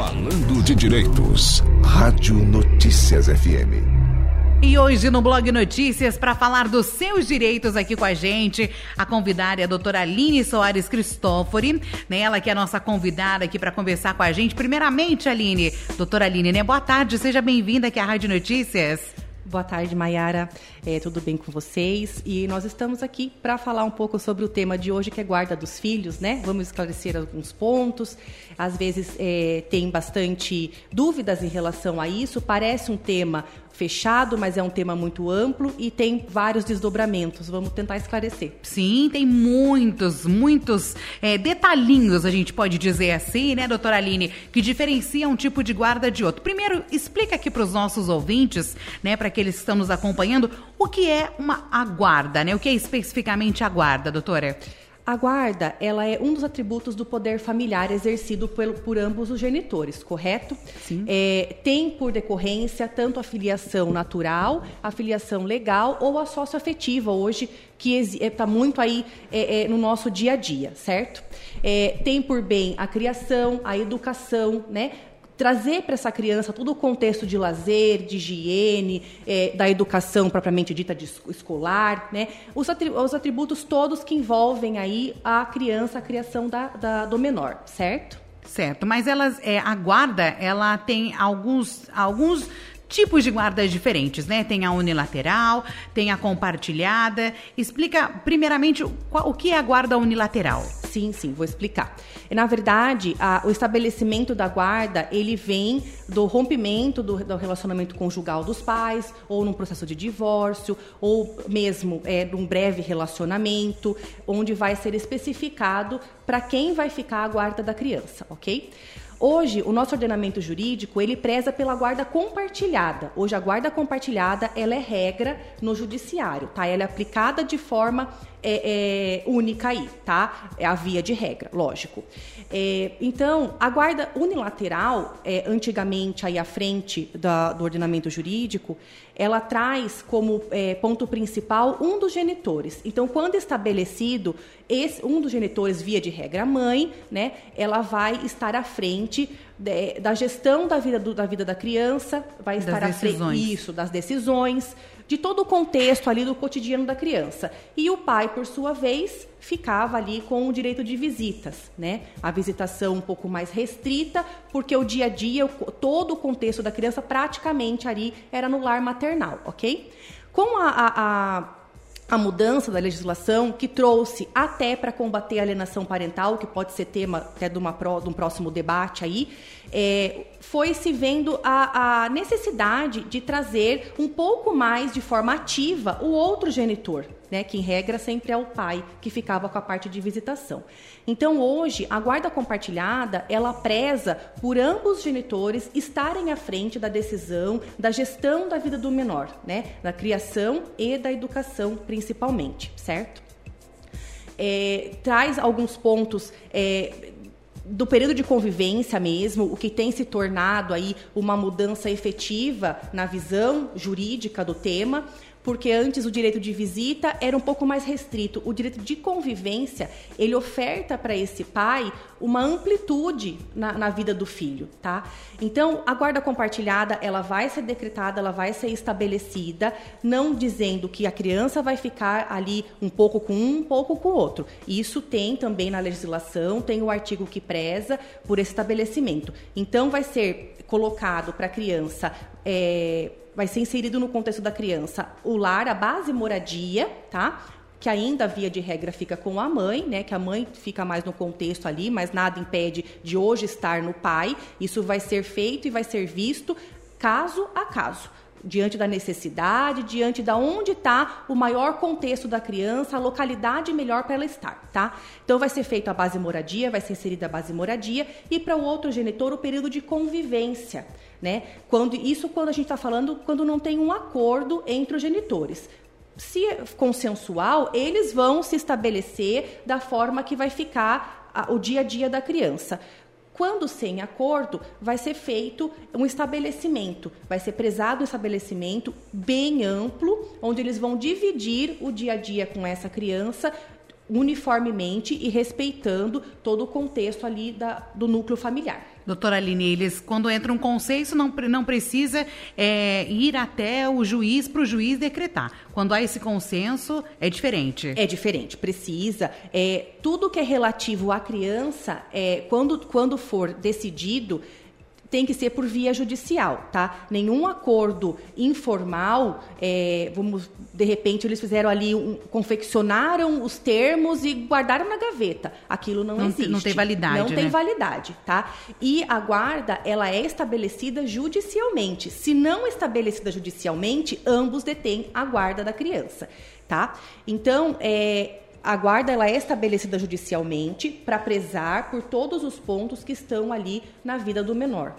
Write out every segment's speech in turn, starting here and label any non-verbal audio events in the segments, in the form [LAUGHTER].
Falando de Direitos. Rádio Notícias FM. E hoje no Blog Notícias, para falar dos seus direitos aqui com a gente, a convidada é a doutora Aline Soares Cristófori, né? Ela que é a nossa convidada aqui para conversar com a gente. Primeiramente, Aline, doutora Aline, né? Boa tarde, seja bem-vinda aqui à Rádio Notícias. Boa tarde, Mayara. É, tudo bem com vocês? E nós estamos aqui para falar um pouco sobre o tema de hoje, que é guarda dos filhos, né? Vamos esclarecer alguns pontos. Às vezes é, tem bastante dúvidas em relação a isso. Parece um tema fechado, mas é um tema muito amplo e tem vários desdobramentos. Vamos tentar esclarecer. Sim, tem muitos, muitos é, detalhinhos, a gente pode dizer assim, né, doutora Aline, que diferencia um tipo de guarda de outro. Primeiro, explica aqui para os nossos ouvintes, né, para aqueles que estão nos acompanhando, o que é uma aguarda, né? O que é especificamente a guarda, doutora? A guarda, ela é um dos atributos do poder familiar exercido por, por ambos os genitores, correto? Sim. É, tem por decorrência tanto a filiação natural, a filiação legal ou a socioafetiva hoje, que está muito aí é, é, no nosso dia a dia, certo? É, tem por bem a criação, a educação, né? Trazer para essa criança todo o contexto de lazer, de higiene, é, da educação propriamente dita de escolar, né? Os, atributos todos que envolvem aí a criança, a criação da, da do menor, certo? Certo, mas elas, é, a guarda, ela tem alguns, alguns tipos de guardas diferentes, né? Tem a unilateral, tem a compartilhada. Explica, primeiramente, o que é a guarda unilateral? Sim, sim, vou explicar. Na verdade, a, o estabelecimento da guarda, ele vem do rompimento do, do, relacionamento conjugal dos pais, ou num processo de divórcio, ou mesmo é, num breve relacionamento, onde vai ser especificado para quem vai ficar a guarda da criança, ok? Hoje, o nosso ordenamento jurídico, ele preza pela guarda compartilhada. Hoje, a guarda compartilhada, ela é regra no judiciário, tá? Ela é aplicada de forma é, é, única aí, tá? É a via de regra, lógico. É, então, a guarda unilateral, é, antigamente aí à frente da, do ordenamento jurídico, ela traz como é, ponto principal um dos genitores. Então, quando estabelecido, esse, um dos genitores, via de regra mãe, né, ela vai estar à frente de, da gestão da vida, do, da vida da criança, vai das estar decisões. à frente isso, das decisões, de todo o contexto ali do cotidiano da criança. E o pai, por sua vez, ficava ali com o direito de visitas, né? A visitação um pouco mais restrita, porque o dia a dia, todo o contexto da criança praticamente ali era no lar maternal, ok? Com a, a, a a mudança da legislação que trouxe até para combater a alienação parental, que pode ser tema até de, uma, de um próximo debate aí, é, foi se vendo a, a, necessidade de trazer um pouco mais de forma ativa o outro genitor, né, que em regra sempre é o pai que ficava com a parte de visitação. Então hoje a guarda compartilhada ela preza por ambos os genitores estarem à frente da decisão da gestão da vida do menor, né, da criação e da educação principalmente, certo? É, traz alguns pontos é, do período de convivência mesmo, o que tem se tornado aí uma mudança efetiva na visão jurídica do tema, porque antes o direito de visita era um pouco mais restrito. O direito de convivência, ele oferta para esse pai uma amplitude na, na, vida do filho, tá? Então, a guarda compartilhada, ela vai ser decretada, ela vai ser estabelecida, não dizendo que a criança vai ficar ali um pouco com um, um pouco com o outro. Isso tem também na legislação, tem o artigo que preza por estabelecimento. Então, vai ser colocado para a criança é, vai ser inserido no contexto da criança o lar, a base moradia, tá? Que ainda, via de regra, fica com a mãe, né? Que a mãe fica mais no contexto ali, mas nada impede de hoje estar no pai. Isso vai ser feito e vai ser visto caso a caso diante da necessidade, diante da onde está o maior contexto da criança, a localidade melhor para ela estar, tá? Então vai ser feita a base moradia, vai ser inserida a base moradia e para o outro genitor o período de convivência, né? Quando isso quando a gente está falando quando não tem um acordo entre os genitores. Se é consensual, eles vão se estabelecer da forma que vai ficar o dia a dia da criança. Quando sem acordo, vai ser feito um estabelecimento, vai ser prezado um estabelecimento bem amplo, onde eles vão dividir o dia a dia com essa criança uniformemente e respeitando todo o contexto ali da, do núcleo familiar. Doutora Aline, eles, quando entra um consenso, não, não precisa é, ir até o juiz para o juiz decretar. Quando há esse consenso, é diferente. É diferente, precisa. É, tudo que é relativo à criança, é, quando, quando for decidido, tem que ser por via judicial, tá? Nenhum acordo informal, é, vamos, de repente eles fizeram ali, um, confeccionaram os termos e guardaram na gaveta. Aquilo não, não existe. Não tem validade, Não né? tem validade, tá? E a guarda, ela é estabelecida judicialmente. Se não estabelecida judicialmente, ambos detêm a guarda da criança, tá? Então, é, a guarda ela é estabelecida judicialmente para prezar por todos os pontos que estão ali na vida do menor.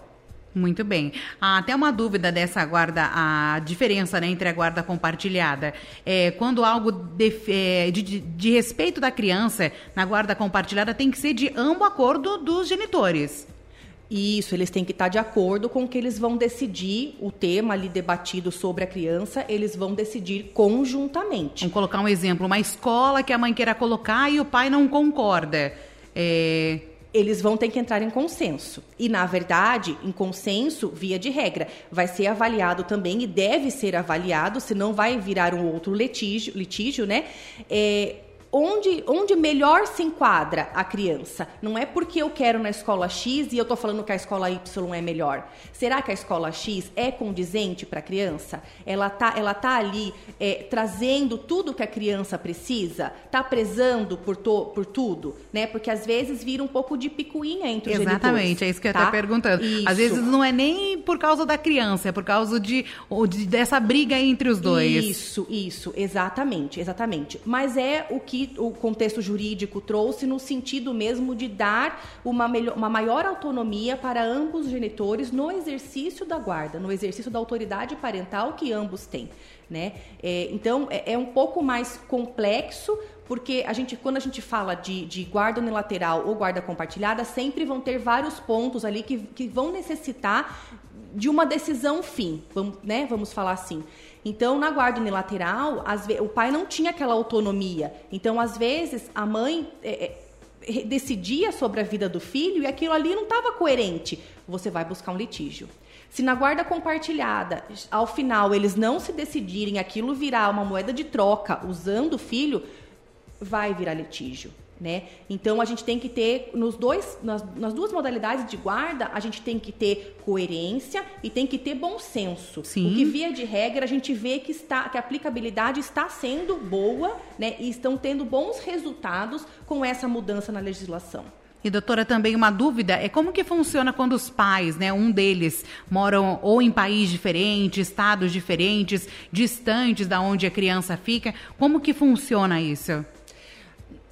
Muito bem. Ah, até uma dúvida dessa guarda, a diferença né, entre a guarda compartilhada. É, quando algo de, é, de, de, respeito da criança na guarda compartilhada tem que ser de ambos acordo dos genitores. Isso, eles têm que estar de acordo com o que eles vão decidir, o tema ali debatido sobre a criança, eles vão decidir conjuntamente. Vamos colocar um exemplo, uma escola que a mãe queira colocar e o pai não concorda. É, eles vão ter que entrar em consenso. E, na verdade, em consenso, via de regra, vai ser avaliado também e deve ser avaliado, senão vai virar um outro litígio, litígio né? É, onde, onde melhor se enquadra a criança. Não é porque eu quero na escola X e eu estou falando que a escola Y é melhor. Será que a escola X é condizente para a criança? Ela tá, ela tá ali é, trazendo tudo que a criança precisa? Tá prezando por, to, por tudo? Né? Porque às vezes vira um pouco de picuinha entre os Exatamente, é isso que eu tá? estou perguntando. Isso. Às vezes não é nem por causa da criança, é por causa de, de dessa briga entre os dois. Isso, isso, exatamente, exatamente. Mas é o que o contexto jurídico trouxe no sentido mesmo de dar uma, melhor, uma maior autonomia para ambos os genitores no exercício da guarda, no exercício da autoridade parental que ambos têm. Né? É, então, é, é, um pouco mais complexo, porque a gente, quando a gente fala de, de, guarda unilateral ou guarda compartilhada, sempre vão ter vários pontos ali que, que vão necessitar de uma decisão fim, vamos, né? vamos falar assim. Então, na guarda unilateral, o pai não tinha aquela autonomia. Então, às vezes, a mãe é, é, decidia sobre a vida do filho e aquilo ali não estava coerente. Você vai buscar um litígio. Se na guarda compartilhada, ao final, eles não se decidirem, aquilo virar uma moeda de troca usando o filho, vai virar litígio. Né? Então a gente tem que ter nos dois, nas, nas, duas modalidades de guarda, a gente tem que ter coerência e tem que ter bom senso. Sim. O que via de regra a gente vê que está que a aplicabilidade está sendo boa, né? E estão tendo bons resultados com essa mudança na legislação. E doutora, também uma dúvida é como que funciona quando os pais, né, um deles moram ou em país diferente, estados diferentes, distantes da onde a criança fica, como que funciona isso?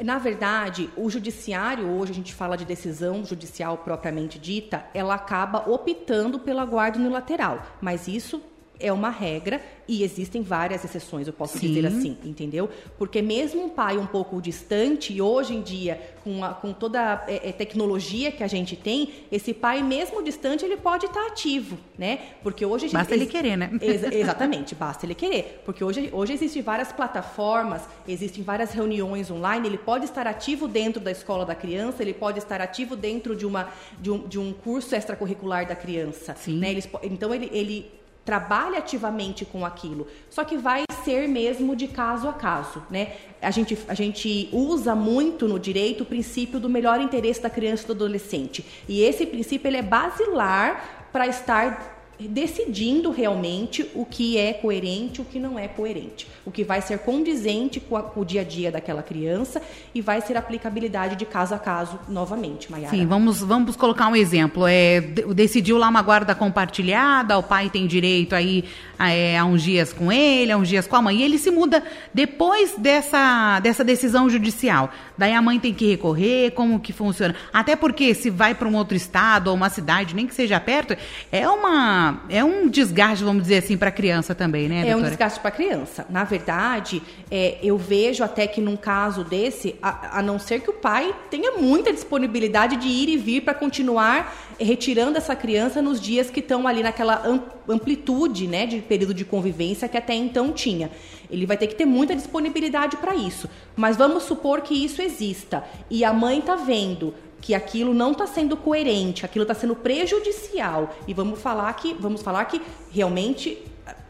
Na verdade, o judiciário, hoje a gente fala de decisão judicial propriamente dita, ela acaba optando pela guarda unilateral. Mas isso é uma regra e existem várias exceções, eu posso Sim. dizer assim, entendeu? Porque mesmo um pai um pouco distante, e hoje em dia, com, a, com toda a é, tecnologia que a gente tem, esse pai, mesmo distante, ele pode estar ativo, né? Porque hoje... a gente- Basta ele querer, né? Ex- [LAUGHS] exatamente, basta ele querer. Porque hoje, hoje existem várias plataformas, existem várias reuniões online, ele pode estar ativo dentro da escola da criança, ele pode estar ativo dentro de, uma, de, um, de um curso extracurricular da criança. Sim. Né? Eles então, ele, ele trabalha ativamente com aquilo. Só que vai ser mesmo de caso a caso, né? A gente, a gente usa muito no direito o princípio do melhor interesse da criança e do adolescente. E esse princípio ele é basilar para estar decidindo realmente o que é coerente o que não é coerente. O que vai ser condizente com, a- com o dia a dia daquela criança e vai ser aplicabilidade de caso a caso novamente, Maiara. Sim, vamos, vamos colocar um exemplo. É, de- decidiu lá uma guarda compartilhada, o pai tem direito aí a, é, a uns dias com ele, a uns dias com a mãe, e ele se muda depois dessa, dessa decisão judicial. Daí a mãe tem que recorrer, como que funciona? Até porque se vai para um outro estado ou uma cidade, nem que seja perto, é uma é um desgaste, vamos dizer assim, para a criança também, né, É um doutora? desgaste para a criança. Na verdade, é, eu vejo até que num caso desse, a, a não ser que o pai tenha muita disponibilidade de ir e vir para continuar retirando essa criança nos dias que estão ali naquela amplitude né, de período de convivência que até então tinha. Ele vai ter que ter muita disponibilidade para isso. Mas vamos supor que isso exista e a mãe está vendo que aquilo não está sendo coerente, aquilo está sendo prejudicial e vamos falar que vamos falar que realmente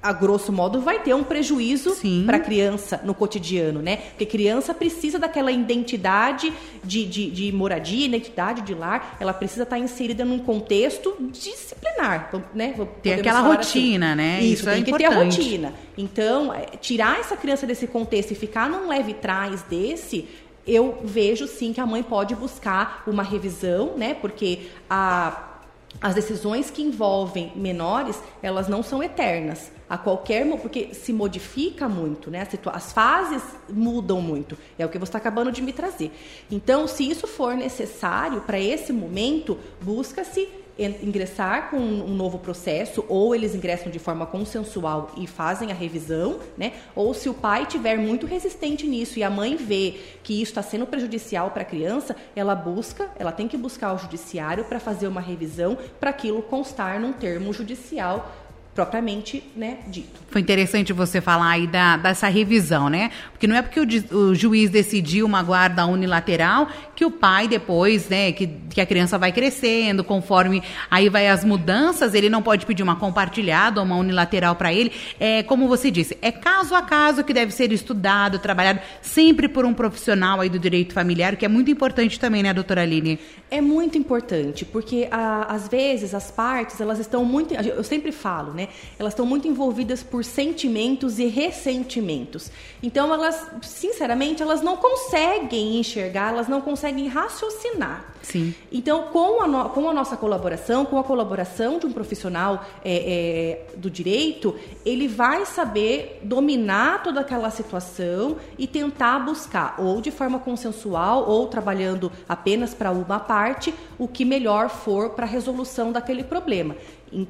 a grosso modo, vai ter um prejuízo para a criança no cotidiano, né? Porque criança precisa daquela identidade de, de, de, moradia, identidade de lar, ela precisa estar tá inserida num contexto disciplinar, né? Ter aquela assim. rotina, assim. né? Isso, Isso tem é que importante. ter a rotina. Então, é, tirar essa criança desse contexto e ficar num leve trás desse, eu vejo sim que a mãe pode buscar uma revisão, né? Porque a as decisões que envolvem menores, elas não são eternas. A qualquer porque se modifica muito, né? As fases mudam muito. É o que você está acabando de me trazer. Então, se isso for necessário para esse momento, busca-se ingressar com um novo processo, ou eles ingressam de forma consensual e fazem a revisão, né? Ou se o pai tiver muito resistente nisso e a mãe vê que isso está sendo prejudicial para a criança, ela busca, ela tem que buscar o judiciário para fazer uma revisão para aquilo constar num termo judicial propriamente né, dito. Foi interessante você falar aí da, dessa revisão, né? Porque não é porque o, o, juiz decidiu uma guarda unilateral que o pai depois, né, que, que a criança vai crescendo, conforme aí vai as mudanças, ele não pode pedir uma compartilhada ou uma unilateral para ele. É, como você disse, é caso a caso que deve ser estudado, trabalhado sempre por um profissional aí do direito familiar, que é muito importante também, né, doutora Aline? É muito importante, porque a, às vezes as partes, elas estão muito, eu sempre falo, né? Elas estão muito envolvidas por sentimentos e ressentimentos. Então, elas, sinceramente, elas não conseguem enxergar, elas não conseguem raciocinar. Sim. Então, com a, no, com a nossa colaboração, com a colaboração de um profissional é, é, do direito, ele vai saber dominar toda aquela situação e tentar buscar, ou de forma consensual, ou trabalhando apenas para uma parte, o que melhor for para a resolução daquele problema.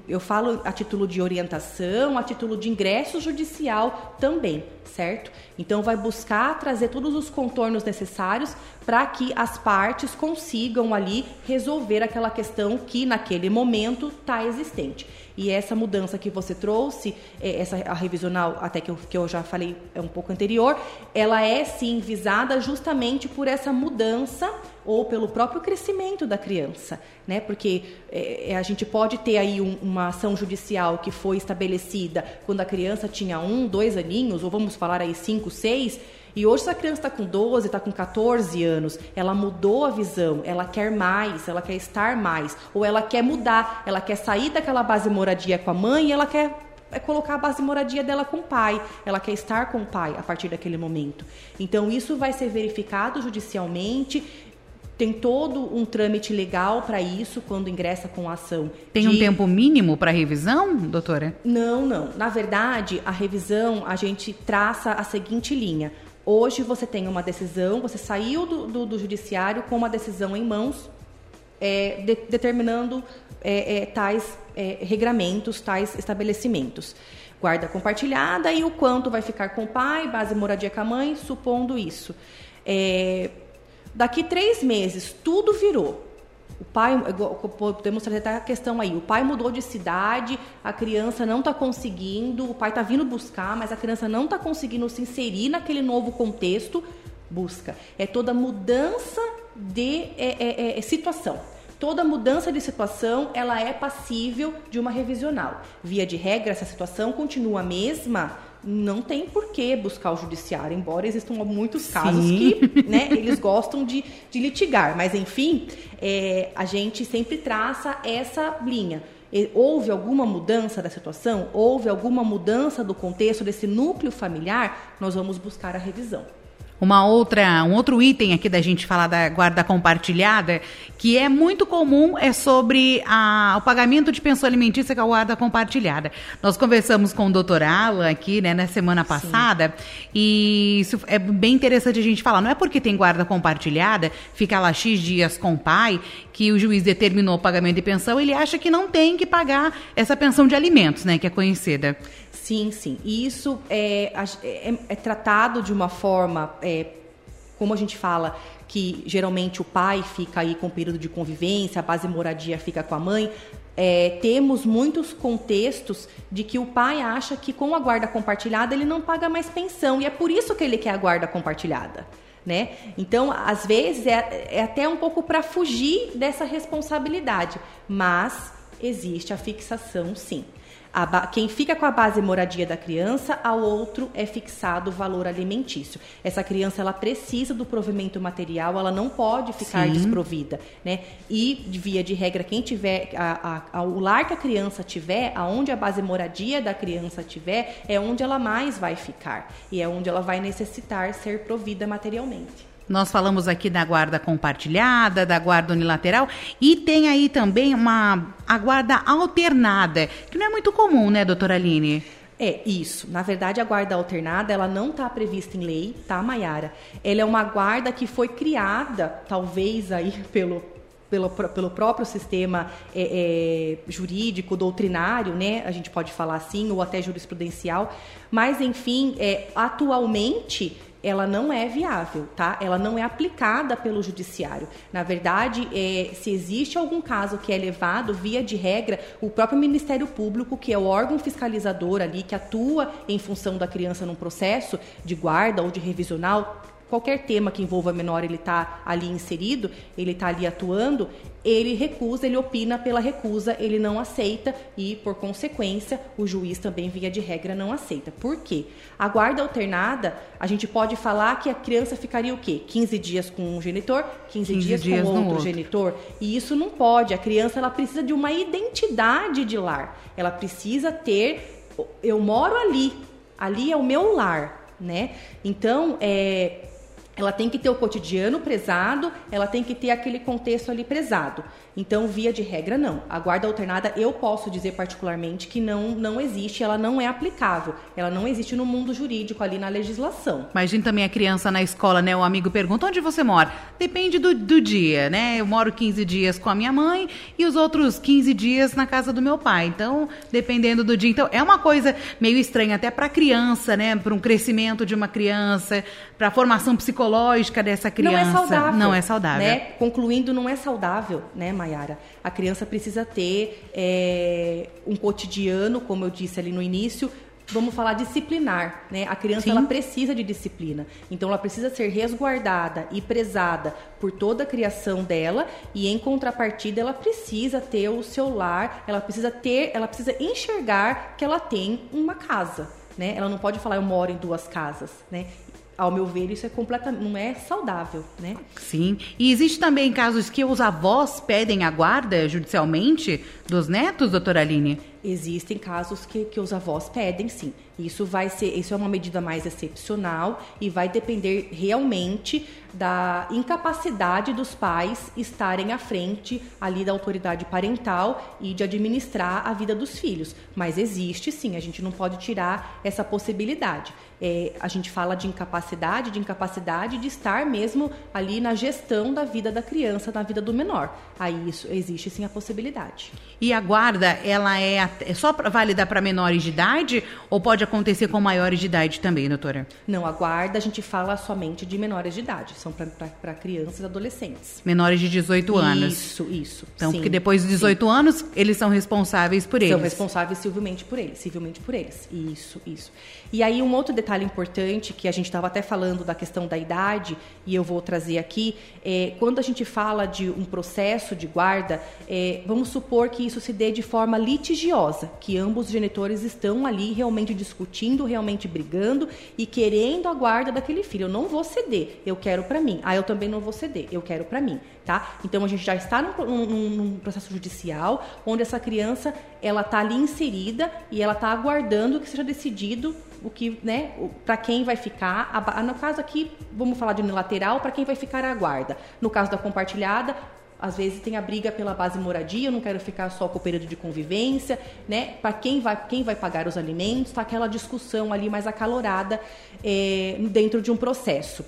Eu falo a título de orientação, a título de ingresso judicial também, certo? Então, vai buscar trazer todos os contornos necessários para que as partes consigam ali resolver aquela questão que naquele momento está existente. E essa mudança que você trouxe, é, essa a revisional, até que eu, que eu já falei é um pouco anterior, ela é sim visada justamente por essa mudança ou pelo próprio crescimento da criança, né? Porque é, é, a gente pode ter aí um, uma ação judicial que foi estabelecida quando a criança tinha um, dois aninhos, ou vamos falar aí cinco, seis, e hoje essa criança está com 12, está com 14 anos, ela mudou a visão, ela quer mais, ela quer estar mais, ou ela quer mudar, ela quer sair daquela base moradia com a mãe e ela quer é colocar a base moradia dela com o pai. Ela quer estar com o pai a partir daquele momento. Então, isso vai ser verificado judicialmente. Tem todo um trâmite legal para isso quando ingressa com a ação. Tem de... um tempo mínimo para revisão, doutora? Não, não. Na verdade, a revisão a gente traça a seguinte linha. Hoje você tem uma decisão, você saiu do, do, do judiciário com uma decisão em mãos, é, de, determinando é, é, tais é, regramentos, tais estabelecimentos. Guarda compartilhada e o quanto vai ficar com o pai, base moradia com a mãe, supondo isso. É, daqui três meses, tudo virou. O pai, podemos trazer a questão aí, o pai mudou de cidade, a criança não está conseguindo, o pai está vindo buscar, mas a criança não está conseguindo se inserir naquele novo contexto, busca. É toda mudança de é, é, é, situação. Toda mudança de situação, ela é passível de uma revisional. Via de regra, essa situação continua a mesma, não tem por que buscar o judiciário, embora existam muitos casos Sim. que [LAUGHS] né, eles gostam de, de litigar. Mas, enfim, é, a gente sempre traça essa linha. Houve alguma mudança da situação? Houve alguma mudança do contexto desse núcleo familiar? Nós vamos buscar a revisão. Uma outra, um outro item aqui da gente falar da guarda compartilhada, que é muito comum, é sobre a, o pagamento de pensão alimentícia com a guarda compartilhada. Nós conversamos com o doutor Alan aqui, né, na semana passada, Sim. e isso é bem interessante a gente falar. Não é porque tem guarda compartilhada, fica lá X dias com o pai, que o juiz determinou o pagamento de pensão, ele acha que não tem que pagar essa pensão de alimentos, né, que é conhecida. Sim, sim. E isso é, é, é tratado de uma forma é, como a gente fala que geralmente o pai fica aí com o período de convivência, a base moradia fica com a mãe, é, temos muitos contextos de que o pai acha que com a guarda compartilhada ele não paga mais pensão e é por isso que ele quer a guarda compartilhada. Né? Então, às vezes, é, é até um pouco para fugir dessa responsabilidade, mas existe a fixação sim quem fica com a base moradia da criança, ao outro é fixado o valor alimentício. Essa criança ela precisa do provimento material, ela não pode ficar Sim. desprovida, né? E via de regra quem tiver a, a, a, o lar que a criança tiver, aonde a base moradia da criança tiver, é onde ela mais vai ficar e é onde ela vai necessitar ser provida materialmente. Nós falamos aqui da guarda compartilhada, da guarda unilateral e tem aí também uma a guarda alternada, que não é muito comum, né, doutora Aline? É, isso. Na verdade, a guarda alternada, ela não está prevista em lei, tá, Mayara? Ela é uma guarda que foi criada, talvez aí [LAUGHS] pelo, pelo, pelo próprio sistema é, é, jurídico, doutrinário, né? A gente pode falar assim, ou até jurisprudencial. Mas, enfim, é, atualmente ela não é viável, tá? Ela não é aplicada pelo judiciário. Na verdade, é, se existe algum caso que é levado, via de regra, o próprio Ministério Público, que é o órgão fiscalizador ali, que atua em função da criança num processo de guarda ou de revisional, qualquer tema que envolva menor, ele está ali inserido, ele está ali atuando, ele recusa, ele opina pela recusa, ele não aceita e, por consequência, o juiz também, via de regra, não aceita. Por quê? A guarda alternada, a gente pode falar que a criança ficaria o quê? 15 dias com um genitor, 15, 15 dias, dias, com outro, outro genitor. E isso não pode. A criança ela precisa de uma identidade de lar. Ela precisa ter. Eu moro ali, ali é o meu lar, né? Então, é, ela tem que ter o cotidiano prezado, ela tem que ter aquele contexto ali prezado. Então, via de regra, não. A guarda alternada, eu posso dizer particularmente que não, não existe, ela não é aplicável. Ela não existe no mundo jurídico, ali na legislação. Imagina também a criança na escola, né? O amigo pergunta onde você mora. Depende do, do dia, né? Eu moro 15 dias com a minha mãe e os outros 15 dias na casa do meu pai. Então, dependendo do dia. Então, é uma coisa meio estranha até para criança, né? Para um crescimento de uma criança, para a formação psicológica dessa criança. Não é saudável. Não é saudável. Né? Concluindo, não é saudável, né, Mayara? A criança precisa ter é, um cotidiano, como eu disse ali no início, vamos falar disciplinar, né? A criança ela precisa de disciplina. Então ela precisa ser resguardada e prezada por toda a criação dela e em contrapartida ela precisa ter o seu lar, ela precisa ter, ela precisa enxergar que ela tem uma casa, né? Ela não pode falar eu moro em duas casas, né? Ao meu ver, isso é completamente não é saudável, né? Sim. E existe também casos que os avós pedem a guarda judicialmente dos netos, doutora Aline? Existem casos que, que os avós pedem, sim. Isso vai ser, isso é uma medida mais excepcional e vai depender realmente da incapacidade dos pais estarem à frente ali da autoridade parental e de administrar a vida dos filhos. Mas existe sim, a gente não pode tirar essa possibilidade. É, a gente fala de incapacidade, de incapacidade de estar mesmo ali na gestão da vida da criança, na vida do menor. Aí isso existe sim a possibilidade. E a guarda, ela é, é só válida para menores de idade ou pode acontecer com maiores de idade também, doutora? Não, a guarda a gente fala somente de menores de idade, são para crianças e adolescentes. Menores de 18 anos. Isso, isso. Então, sim, porque depois de 18 sim. anos, eles são responsáveis por eles. São responsáveis civilmente por eles, civilmente por eles. Isso, isso. E aí um outro detalhe importante que a gente estava até falando da questão da idade e eu vou trazer aqui é quando a gente fala de um processo de guarda, é, vamos supor que isso se dê de forma litigiosa, que ambos os genitores estão ali realmente discutindo, realmente brigando e querendo a guarda daquele filho. Eu não vou ceder, eu quero para mim. Ah, eu também não vou ceder, eu quero para mim, tá? Então a gente já está num, num, num processo judicial onde essa criança ela está ali inserida e ela está aguardando que seja decidido o que, né, para quem vai ficar. No caso aqui, vamos falar de unilateral, para quem vai ficar a guarda. No caso da compartilhada, às vezes tem a briga pela base moradia, eu não quero ficar só com o período de convivência, né? Para quem vai, quem vai pagar os alimentos, tá aquela discussão ali mais acalorada é, dentro de um processo.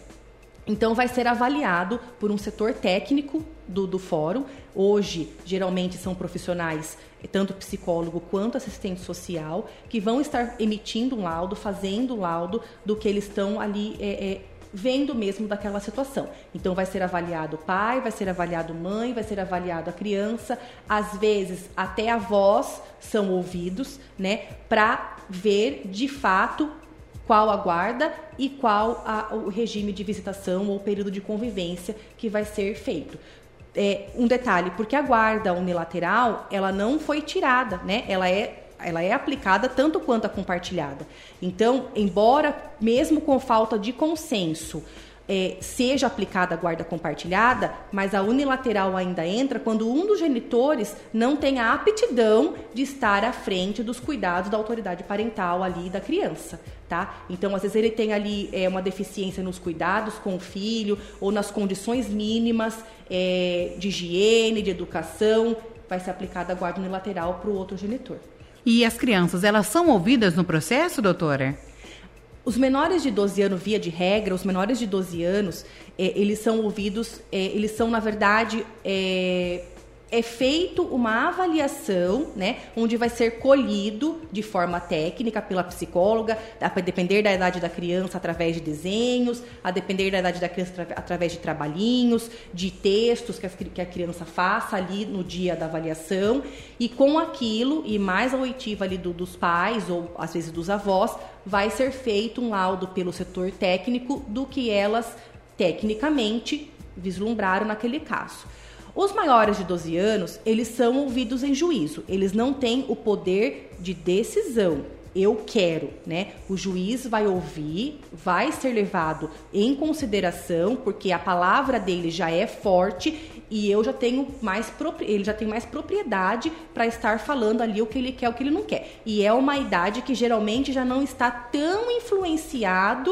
Então, vai ser avaliado por um setor técnico do, do fórum. Hoje, geralmente, são profissionais, tanto psicólogo quanto assistente social, que vão estar emitindo um laudo, fazendo um laudo do que eles estão ali é, é, vendo mesmo daquela situação. Então vai ser avaliado o pai, vai ser avaliado mãe, vai ser avaliado a criança, às vezes até avós são ouvidos, né, para ver de fato qual a guarda e qual a, o regime de visitação ou período de convivência que vai ser feito. É, um detalhe, porque a guarda unilateral, ela não foi tirada, né? Ela é ela é aplicada tanto quanto a compartilhada. Então, embora mesmo com falta de consenso, é, seja aplicada a guarda compartilhada, mas a unilateral ainda entra quando um dos genitores não tem a aptidão de estar à frente dos cuidados da autoridade parental ali da criança. Tá? Então, às vezes ele tem ali é, uma deficiência nos cuidados com o filho ou nas condições mínimas é, de higiene, de educação, vai ser aplicada a guarda unilateral para o outro genitor. E as crianças, elas são ouvidas no processo, doutora? Os menores de 12 anos, via de regra, os menores de 12 anos, é, eles são ouvidos, é, eles são, na verdade, é, é feito uma avaliação, né, onde vai ser colhido de forma técnica pela psicóloga, a depender da idade da criança através de desenhos, a depender da idade da criança através de trabalhinhos, de textos que a, que a criança faça ali no dia da avaliação, e com aquilo e mais a oitiva ali do, dos pais ou às vezes dos avós, vai ser feito um laudo pelo setor técnico do que elas tecnicamente vislumbraram naquele caso. Os maiores de 12 anos, eles são ouvidos em juízo. Eles não têm o poder de decisão. Eu quero, né? O juiz vai ouvir, vai ser levado em consideração, porque a palavra dele já é forte e eu já tenho mais ele já tem mais propriedade para estar falando ali o que ele quer, o que ele não quer. E é uma idade que geralmente já não está tão influenciado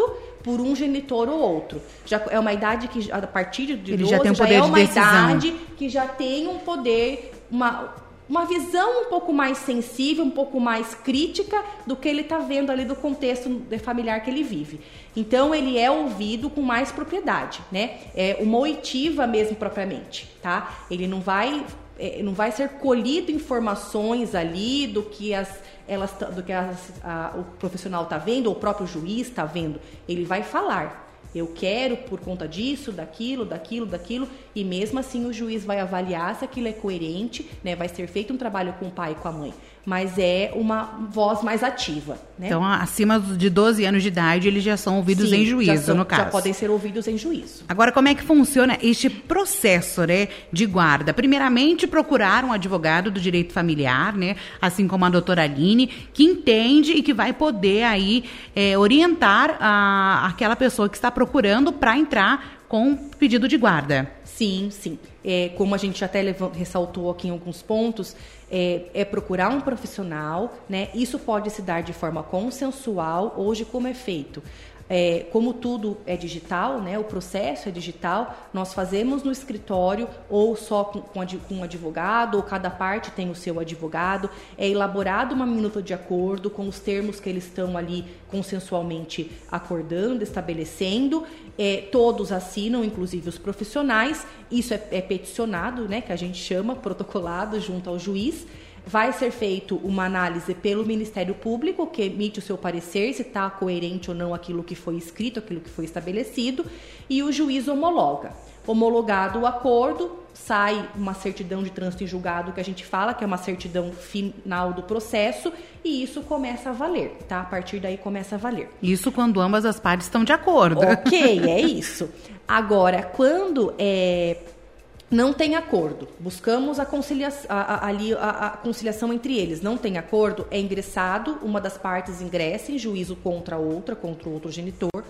por um genitor ou outro. Já é uma idade que a partir de Ele 12 já, tem um poder já é uma de idade que já tem um poder, uma, uma visão um pouco mais sensível, um pouco mais crítica do que ele está vendo ali do contexto familiar que ele vive. Então ele é ouvido com mais propriedade, né? É uma oitiva mesmo propriamente, tá? Ele não vai é, não vai ser colhido informações ali do que as elas do que as, a, o profissional está vendo ou o próprio juiz está vendo. Ele vai falar. Eu quero por conta disso, daquilo, daquilo, daquilo, e mesmo assim o juiz vai avaliar se aquilo é coerente, né? Vai ser feito um trabalho com o pai e com a mãe mas é uma voz mais ativa. Né? Então, acima de 12 anos de idade, eles já são ouvidos Sim, em juízo, são, no caso. Já podem ser ouvidos em juízo. Agora, como é que funciona este processo né, de guarda? Primeiramente, procurar um advogado do direito familiar, né, assim como a doutora Aline, que entende e que vai poder aí é, orientar a, aquela pessoa que está procurando para entrar com pedido de guarda. Sim, sim. É, como a gente até ressaltou aqui em alguns pontos, é, é, procurar um profissional, né? Isso pode se dar de forma consensual. Hoje, como é feito? É, como tudo é digital, né, o processo é digital, nós fazemos no escritório ou só com, com, um advogado, ou cada parte tem o seu advogado. É elaborado uma minuta de acordo com os termos que eles estão ali consensualmente acordando, estabelecendo. É, todos assinam, inclusive os profissionais. Isso é, é peticionado, né, que a gente chama, protocolado junto ao juiz vai ser feito uma análise pelo Ministério Público, que emite o seu parecer se está coerente ou não aquilo que foi escrito, aquilo que foi estabelecido, e o juiz homologa. Homologado o acordo, sai uma certidão de trânsito em julgado que a gente fala, que é uma certidão final do processo, e isso começa a valer, tá? A partir daí começa a valer. Isso quando ambas as partes estão de acordo. Ok, é isso. Agora, quando é não tem acordo. Buscamos a, conciliação, a, a, a, conciliação entre eles. Não tem acordo, é ingressado, uma das partes ingressa em juízo contra a outra, contra o outro genitor.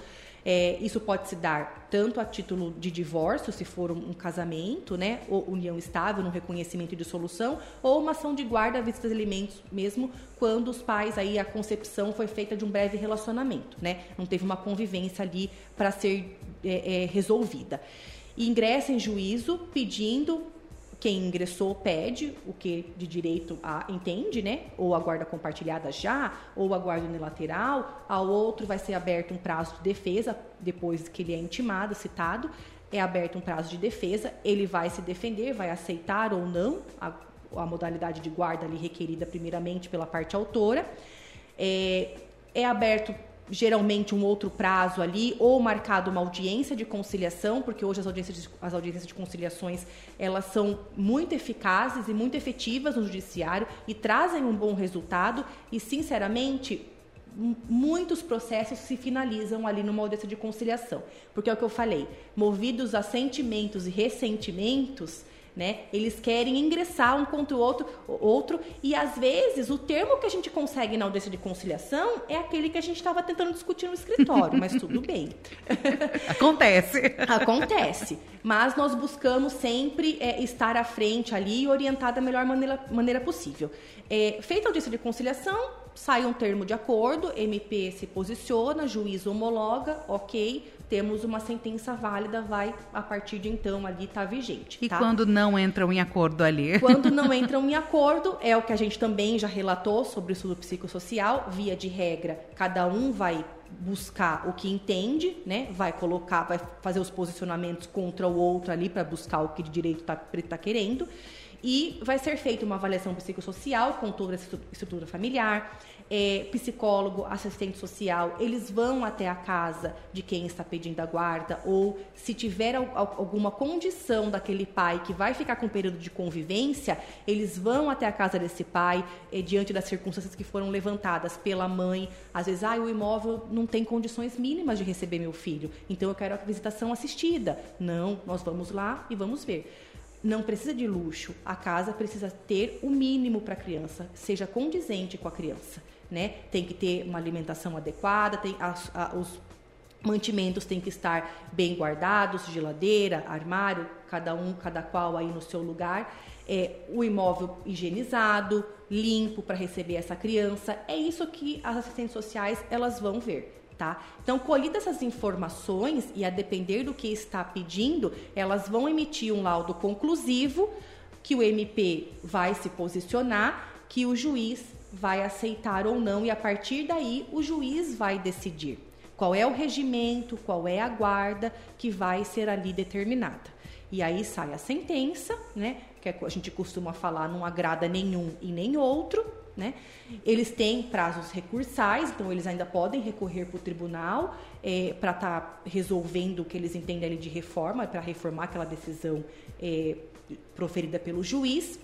É, isso pode se dar tanto a título de divórcio, se for um, um, casamento, né, ou união estável, no reconhecimento de solução, ou uma ação de guarda à vista de alimentos, mesmo quando os pais aí a concepção foi feita de um breve relacionamento, né, não teve uma convivência ali para ser é, é, resolvida ingressa em juízo pedindo quem ingressou pede o que de direito a entende, né? Ou a guarda compartilhada já, ou a guarda unilateral. Ao outro vai ser aberto um prazo de defesa depois que ele é intimado, citado. É aberto um prazo de defesa. Ele vai se defender, vai aceitar ou não a, a modalidade de guarda ali requerida primeiramente pela parte autora. É, é aberto geralmente um outro prazo ali, ou marcado uma audiência de conciliação, porque hoje as audiências de, as audiências de conciliações elas são muito eficazes e muito efetivas no judiciário e trazem um bom resultado e, sinceramente, muitos processos se finalizam ali numa audiência de conciliação. Porque é o que eu falei, movidos a sentimentos e ressentimentos, né? Eles querem ingressar um contra o outro, outro e às vezes o termo que a gente consegue na audiência de conciliação é aquele que a gente estava tentando discutir no escritório, mas tudo [LAUGHS] bem. Acontece. Acontece. Mas nós buscamos sempre é, estar à frente ali e orientar da melhor maneira, maneira possível. É, feita a audiência de conciliação, sai um termo de acordo, MP se posiciona, juiz homologa, ok, temos uma sentença válida, vai a partir de então ali estar tá vigente. E tá? quando não entram em acordo ali? Quando não [LAUGHS] entram em acordo, é o que a gente também já relatou sobre o estudo psicossocial, via de regra, cada um vai buscar o que entende, né? Vai colocar, vai fazer os posicionamentos contra o outro ali para buscar o que de direito está tá querendo. E vai ser feita uma avaliação psicossocial com toda essa estrutura familiar, é, psicólogo, assistente social, eles vão até a casa de quem está pedindo a guarda, ou se tiver alguma condição daquele pai que vai ficar com um período de convivência, eles vão até a casa desse pai, é, diante das circunstâncias que foram levantadas pela mãe. Às vezes, ah, o imóvel não tem condições mínimas de receber meu filho, então eu quero a visitação assistida. Não, nós vamos lá e vamos ver não precisa de luxo. A casa precisa ter o mínimo para a criança, seja condizente com a criança né? Tem que ter uma alimentação adequada, tem as, a, os mantimentos têm que estar bem guardados, geladeira, armário, cada um, cada qual aí no seu lugar. É, o imóvel higienizado, limpo para receber essa criança. É isso que as assistentes sociais elas vão ver. Tá? Então, colhidas essas informações e a depender do que está pedindo, elas vão emitir um laudo conclusivo que o MP vai se posicionar, que o juiz vai aceitar ou não, e a partir daí o juiz vai decidir qual é o regimento, qual é a guarda que vai ser ali determinada. E aí sai a sentença, né? Que a gente costuma falar, não agrada nenhum e nem outro, né? Eles têm prazos recursais, então eles ainda podem recorrer para o tribunal é, para estar tá resolvendo o que eles entendem ali de reforma, para reformar aquela decisão é, proferida pelo juiz.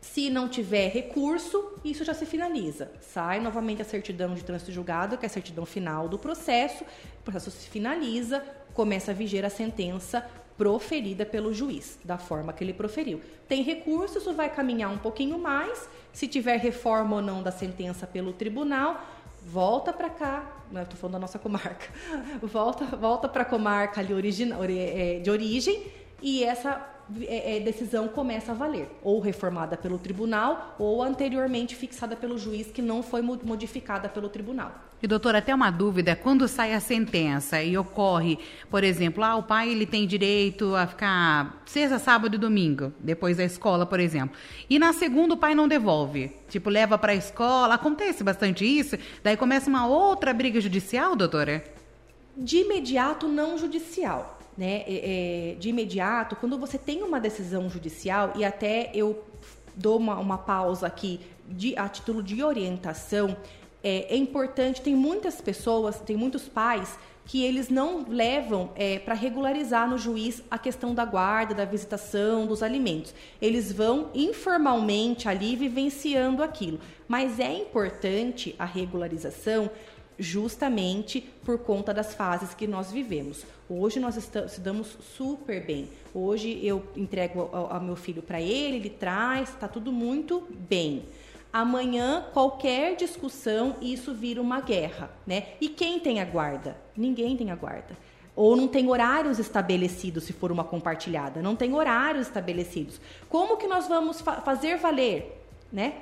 Se não tiver recurso, isso já se finaliza. Sai novamente a certidão de trânsito julgado, que é a certidão final do processo. O processo se finaliza, começa a viger a sentença proferida pelo juiz, da forma que ele proferiu. Tem recurso, isso vai caminhar um pouquinho mais. Se tiver reforma ou não da sentença pelo tribunal, volta para cá, não estou falando da nossa comarca, [LAUGHS] volta, volta para a comarca ali origina, é, de origem e essa é, é, decisão começa a valer, ou reformada pelo tribunal, ou anteriormente fixada pelo juiz, que não foi modificada pelo tribunal. E doutora, até uma dúvida, quando sai a sentença e ocorre, por exemplo, ah, o pai ele tem direito a ficar sexta, sábado e domingo, depois da escola, por exemplo, e na segunda o pai não devolve, tipo, leva para a escola, acontece bastante isso, daí começa uma outra briga judicial, doutora? De imediato, não judicial né, é, é, de imediato, quando você tem uma decisão judicial, e até eu dou uma, uma pausa aqui de, a título de orientação, é, é importante, tem muitas pessoas, tem muitos pais que eles não levam é, para regularizar no juiz a questão da guarda, da visitação, dos alimentos. Eles vão informalmente ali vivenciando aquilo. Mas é importante a regularização justamente por conta das fases que nós vivemos. Hoje nós estamos, super bem. Hoje eu entrego ao, meu filho para ele, ele traz, está tudo muito bem. Amanhã, qualquer discussão, isso vira uma guerra, né? E quem tem a guarda? Ninguém tem a guarda. Ou não tem horários estabelecidos se for uma compartilhada. Não tem horários estabelecidos. Como que nós vamos fa fazer valer, né?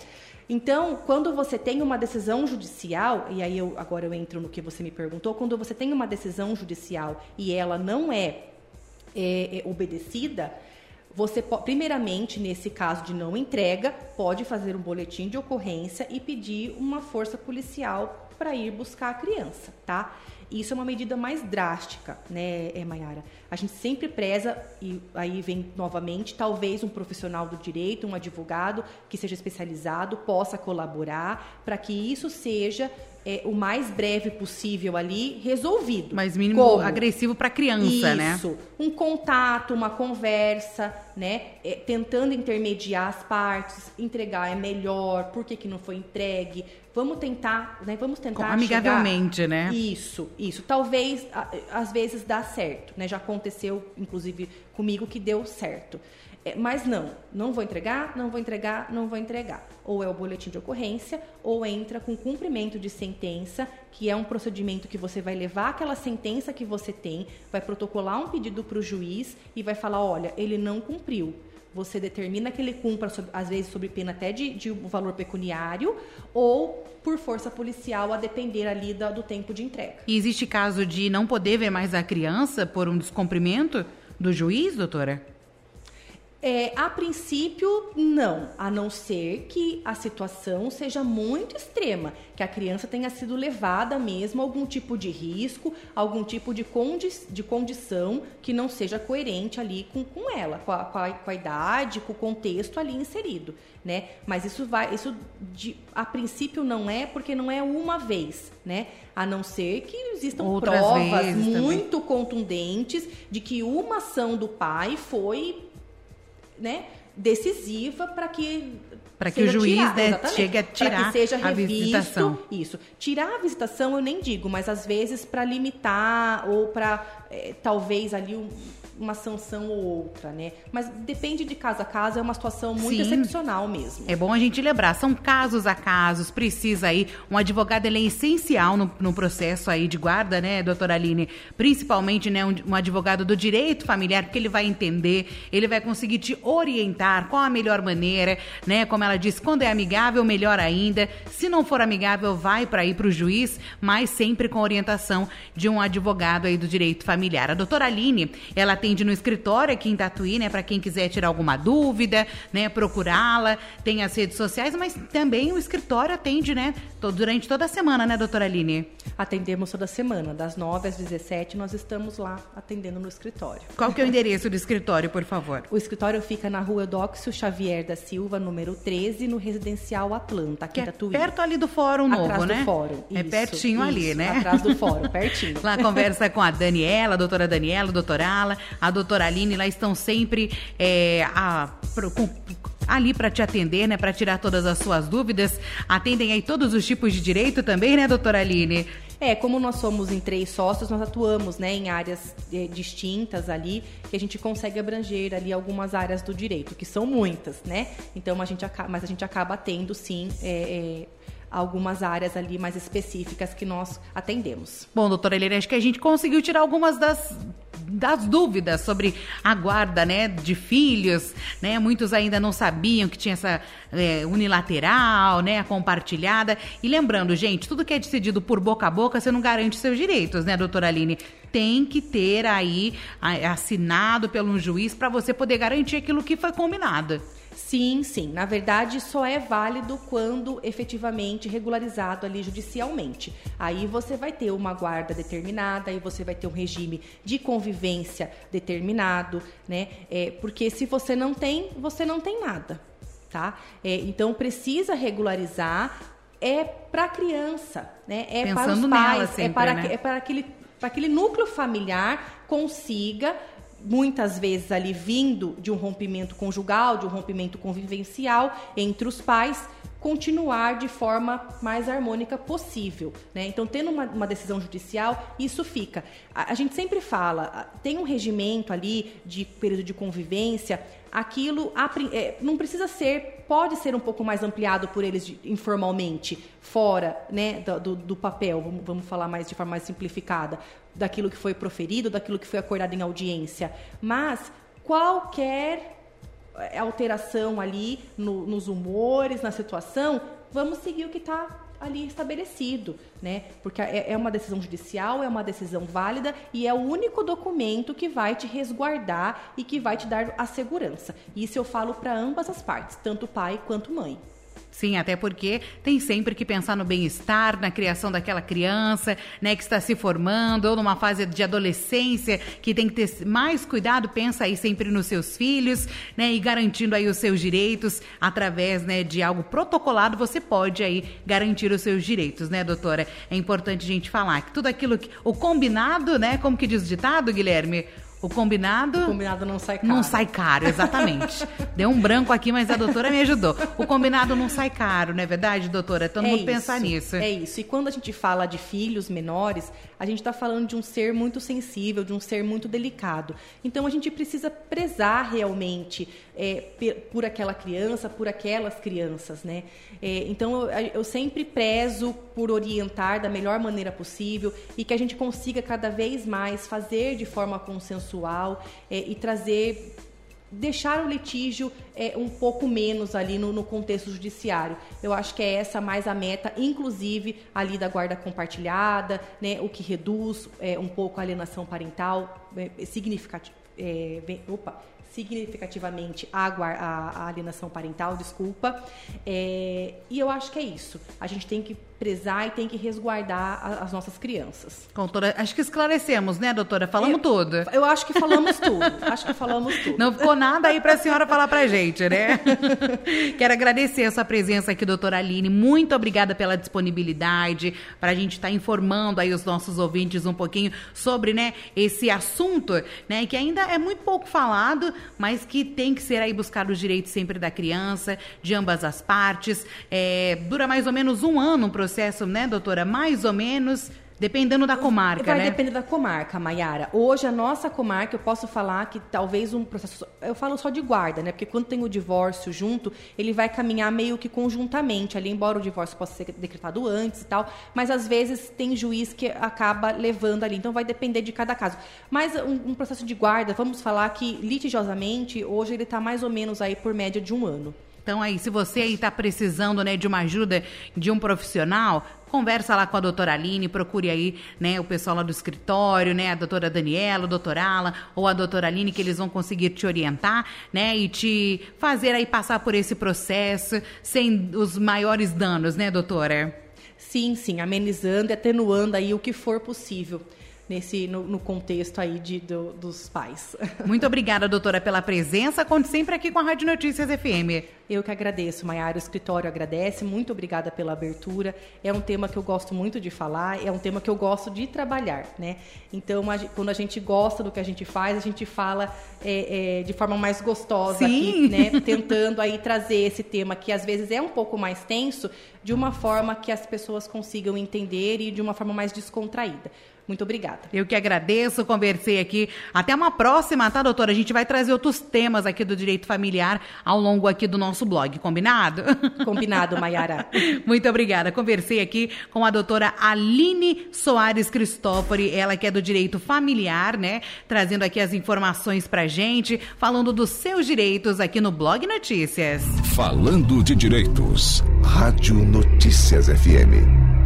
Então, quando você tem uma decisão judicial, e aí eu, agora eu entro no que você me perguntou, quando você tem uma decisão judicial e ela não é, é, é obedecida, você, primeiramente, nesse caso de não entrega, pode fazer um boletim de ocorrência e pedir uma força policial para ir buscar a criança, tá? Isso é uma medida mais drástica, né, Mayara? A gente sempre preza, e aí vem novamente, talvez um profissional do direito, um advogado que seja especializado, possa colaborar para que isso seja é, o mais breve possível ali resolvido. Mais mínimo Como? agressivo para a criança, Isso, né? Isso, um contato, uma conversa, né? É, tentando intermediar as partes, entregar é melhor, por que, que não foi entregue? Vamos tentar, né? Vamos tentar amigavelmente, chegar... né? Isso, isso. Talvez às vezes dá certo, né? Já aconteceu, inclusive comigo, que deu certo. É, mas não, não vou entregar, não vou entregar, não vou entregar. Ou é o boletim de ocorrência, ou entra com cumprimento de sentença, que é um procedimento que você vai levar aquela sentença que você tem, vai protocolar um pedido para o juiz e vai falar: olha, ele não cumpriu. Você determina que ele cumpra, às vezes, sob pena até de, de um valor pecuniário, ou por força policial, a depender ali do, do tempo de entrega. E existe caso de não poder ver mais a criança por um descumprimento do juiz, doutora? É, a princípio, não, a não ser que a situação seja muito extrema, que a criança tenha sido levada mesmo a algum tipo de risco, algum tipo de, condi de condição que não seja coerente ali com, com ela, com a, com, a, com a idade, com o contexto ali inserido, né? Mas isso vai, isso de, a princípio não é porque não é uma vez, né? A não ser que existam Outras provas muito também. contundentes de que uma ação do pai foi né, decisiva para que para que o juiz né, chegue a tirar que seja revisto, a visitação. Isso. Tirar a visitação eu nem digo, mas às vezes para limitar ou para é, talvez ali um, uma sanção ou outra, né? Mas depende de caso a caso, é uma situação muito Sim. excepcional mesmo. É bom a gente lembrar, são casos a casos, precisa aí, um advogado ele é essencial no, no processo aí de guarda, né, doutora Aline? Principalmente, né, um, um advogado do direito familiar, porque ele vai entender, ele vai conseguir te orientar qual a melhor maneira, né? Como ela disse, quando é amigável, melhor ainda. Se não for amigável, vai para ir para o juiz, mas sempre com orientação de um advogado aí do direito familiar. A doutora Aline, ela tem atende no escritório aqui em Tatuí, né? Para quem quiser tirar alguma dúvida, né? Procurá-la. Tem as redes sociais, mas também o escritório atende, né? Durante toda a semana, né, doutora Aline? Atendemos toda semana, das 9 às 17, nós estamos lá atendendo no escritório. Qual que é o endereço do escritório, por favor? O escritório fica na rua Eudóxio Xavier da Silva, número 13, no Residencial Atlanta, aqui que em é Tatuí. perto ali do Fórum Novo, Atrás né? do Fórum. É isso, pertinho isso, ali, né? Atrás do Fórum, pertinho. [LAUGHS] lá conversa com a Daniela, a doutora Daniela, doutora Ala, a doutora Aline, lá estão sempre é, a, com, ali para te atender, né, para tirar todas as suas dúvidas. Atendem aí todos os tipos de direito também, né, doutora Aline? É, como nós somos em três sócios, nós atuamos né, em áreas é, distintas ali, que a gente consegue abranger ali algumas áreas do direito, que são muitas, né? Então a gente acaba, mas a gente acaba tendo sim é, é, algumas áreas ali mais específicas que nós atendemos. Bom, doutora Helena, acho que a gente conseguiu tirar algumas das das dúvidas sobre a guarda, né, de filhos, né? Muitos ainda não sabiam que tinha essa é, unilateral, né, compartilhada. E lembrando, gente, tudo que é decidido por boca a boca, você não garante seus direitos, né, doutora Aline? Tem que ter aí assinado pelo juiz para você poder garantir aquilo que foi combinado. Sim, sim. Na verdade, só é válido quando efetivamente regularizado ali judicialmente. Aí você vai ter uma guarda determinada, aí você vai ter um regime de convivência determinado, né? É, porque se você não tem, você não tem nada, tá? É, então precisa regularizar. É para a criança, né? É Pensando para os pais, sempre, é para, né? é para aquele para aquele núcleo familiar consiga muitas vezes ali vindo de um rompimento conjugal, de um rompimento convivencial entre os pais, continuar de forma mais harmônica possível. Né? Então, tendo uma, uma, decisão judicial, isso fica. A, a, gente sempre fala, tem um regimento ali de período de convivência, aquilo é, não precisa ser, pode ser um pouco mais ampliado por eles informalmente, fora né, do, do papel, vamos, falar mais de forma mais simplificada, daquilo que foi proferido, daquilo que foi acordado em audiência. Mas qualquer alteração ali no, nos humores, na situação, vamos seguir o que está ali estabelecido, né? Porque é, é, uma decisão judicial, é uma decisão válida e é o único documento que vai te resguardar e que vai te dar a segurança. Isso eu falo para ambas as partes, tanto pai quanto mãe. Sim, até porque tem sempre que pensar no bem-estar, na criação daquela criança, né, que está se formando, ou numa fase de adolescência, que tem que ter mais cuidado, pensa aí sempre nos seus filhos, né, e garantindo aí os seus direitos através, né, de algo protocolado, você pode aí garantir os seus direitos, né, doutora? É importante a gente falar que tudo aquilo que o combinado, né, como que diz o ditado, Guilherme? O combinado. O combinado não sai caro. Não sai caro, exatamente. [LAUGHS] Deu um branco aqui, mas a doutora me ajudou. O combinado não sai caro, não é verdade, doutora? Todo é mundo isso, pensar nisso. É isso. E quando a gente fala de filhos menores, a gente está falando de um ser muito sensível, de um ser muito delicado. Então a gente precisa prezar realmente é, por aquela criança, por aquelas crianças, né? É, então eu, eu sempre prezo por orientar da melhor maneira possível e que a gente consiga cada vez mais fazer de forma consensual é, e trazer deixar o litígio é, um pouco menos ali no, no, contexto judiciário. Eu acho que é essa mais a meta, inclusive ali da guarda compartilhada, né, o que reduz é, um pouco a alienação parental, é, significativo. É, opa, significativamente a, a, a alienação parental, desculpa. É, e eu acho que é isso. A gente tem que prezar e tem que resguardar a, as nossas crianças. Doutora, acho que esclarecemos, né, doutora? Falamos eu, tudo. Eu acho que falamos tudo. acho que falamos tudo. Não ficou nada aí para a senhora falar para gente, né? [LAUGHS] Quero agradecer a sua presença aqui, doutora Aline. Muito obrigada pela disponibilidade para a gente estar tá informando aí os nossos ouvintes um pouquinho sobre, né, esse assunto, né, que ainda é muito pouco falado, mas que tem que ser aí buscar os direitos sempre da criança, de ambas as partes. É, dura mais ou menos um ano o processo, né, doutora? Mais ou menos. Dependendo da comarca, Vai né? Vai depender da comarca, Maiara. Hoje, a nossa comarca, eu posso falar que talvez um processo... Eu falo só de guarda, né? Porque quando tem o divórcio junto, ele vai caminhar meio que conjuntamente ali, embora o divórcio possa ser decretado antes e tal. Mas, às vezes, tem juiz que acaba levando ali. Então, vai depender de cada caso. Mas um, um processo de guarda, vamos falar que litigiosamente, hoje ele está mais ou menos aí por média de um ano. Então aí, se você aí está precisando, né, de uma ajuda de um profissional, conversa lá com a doutora Aline, procure aí, né, o pessoal lá do escritório, né, a doutora Daniela, o doutor Alan ou a doutora Aline, que eles vão conseguir te orientar, né, e te fazer aí passar por esse processo sem os maiores danos, né, doutora? Sim, sim, amenizando e atenuando aí o que for possível nesse no, no contexto aí de, do, dos pais. [LAUGHS] Muito obrigada, doutora, pela presença. Conte sempre aqui com a Rádio Notícias FM. Eu que agradeço, Maiara. O escritório agradece. Muito obrigada pela abertura. É um tema que eu gosto muito de falar, é um tema que eu gosto de trabalhar, né? Então, a, quando a gente gosta do que a gente faz, a gente fala é, é, de forma mais gostosa Sim. aqui, né? [LAUGHS] Tentando aí trazer esse tema que às vezes é um pouco mais tenso, de uma forma que as pessoas consigam entender e de uma forma mais descontraída. Muito obrigada. Eu que agradeço, conversei aqui. Até uma próxima, tá, doutora? A gente vai trazer outros temas aqui do direito familiar ao longo aqui do nosso blog, combinado? [LAUGHS] Combinado, Mayara. Muito obrigada. Conversei aqui com a doutora Aline Soares Cristófori, ela que é do direito familiar, né? Trazendo aqui as informações pra gente, falando dos seus direitos aqui no Blog Notícias. Falando de direitos. Rádio Notícias FM.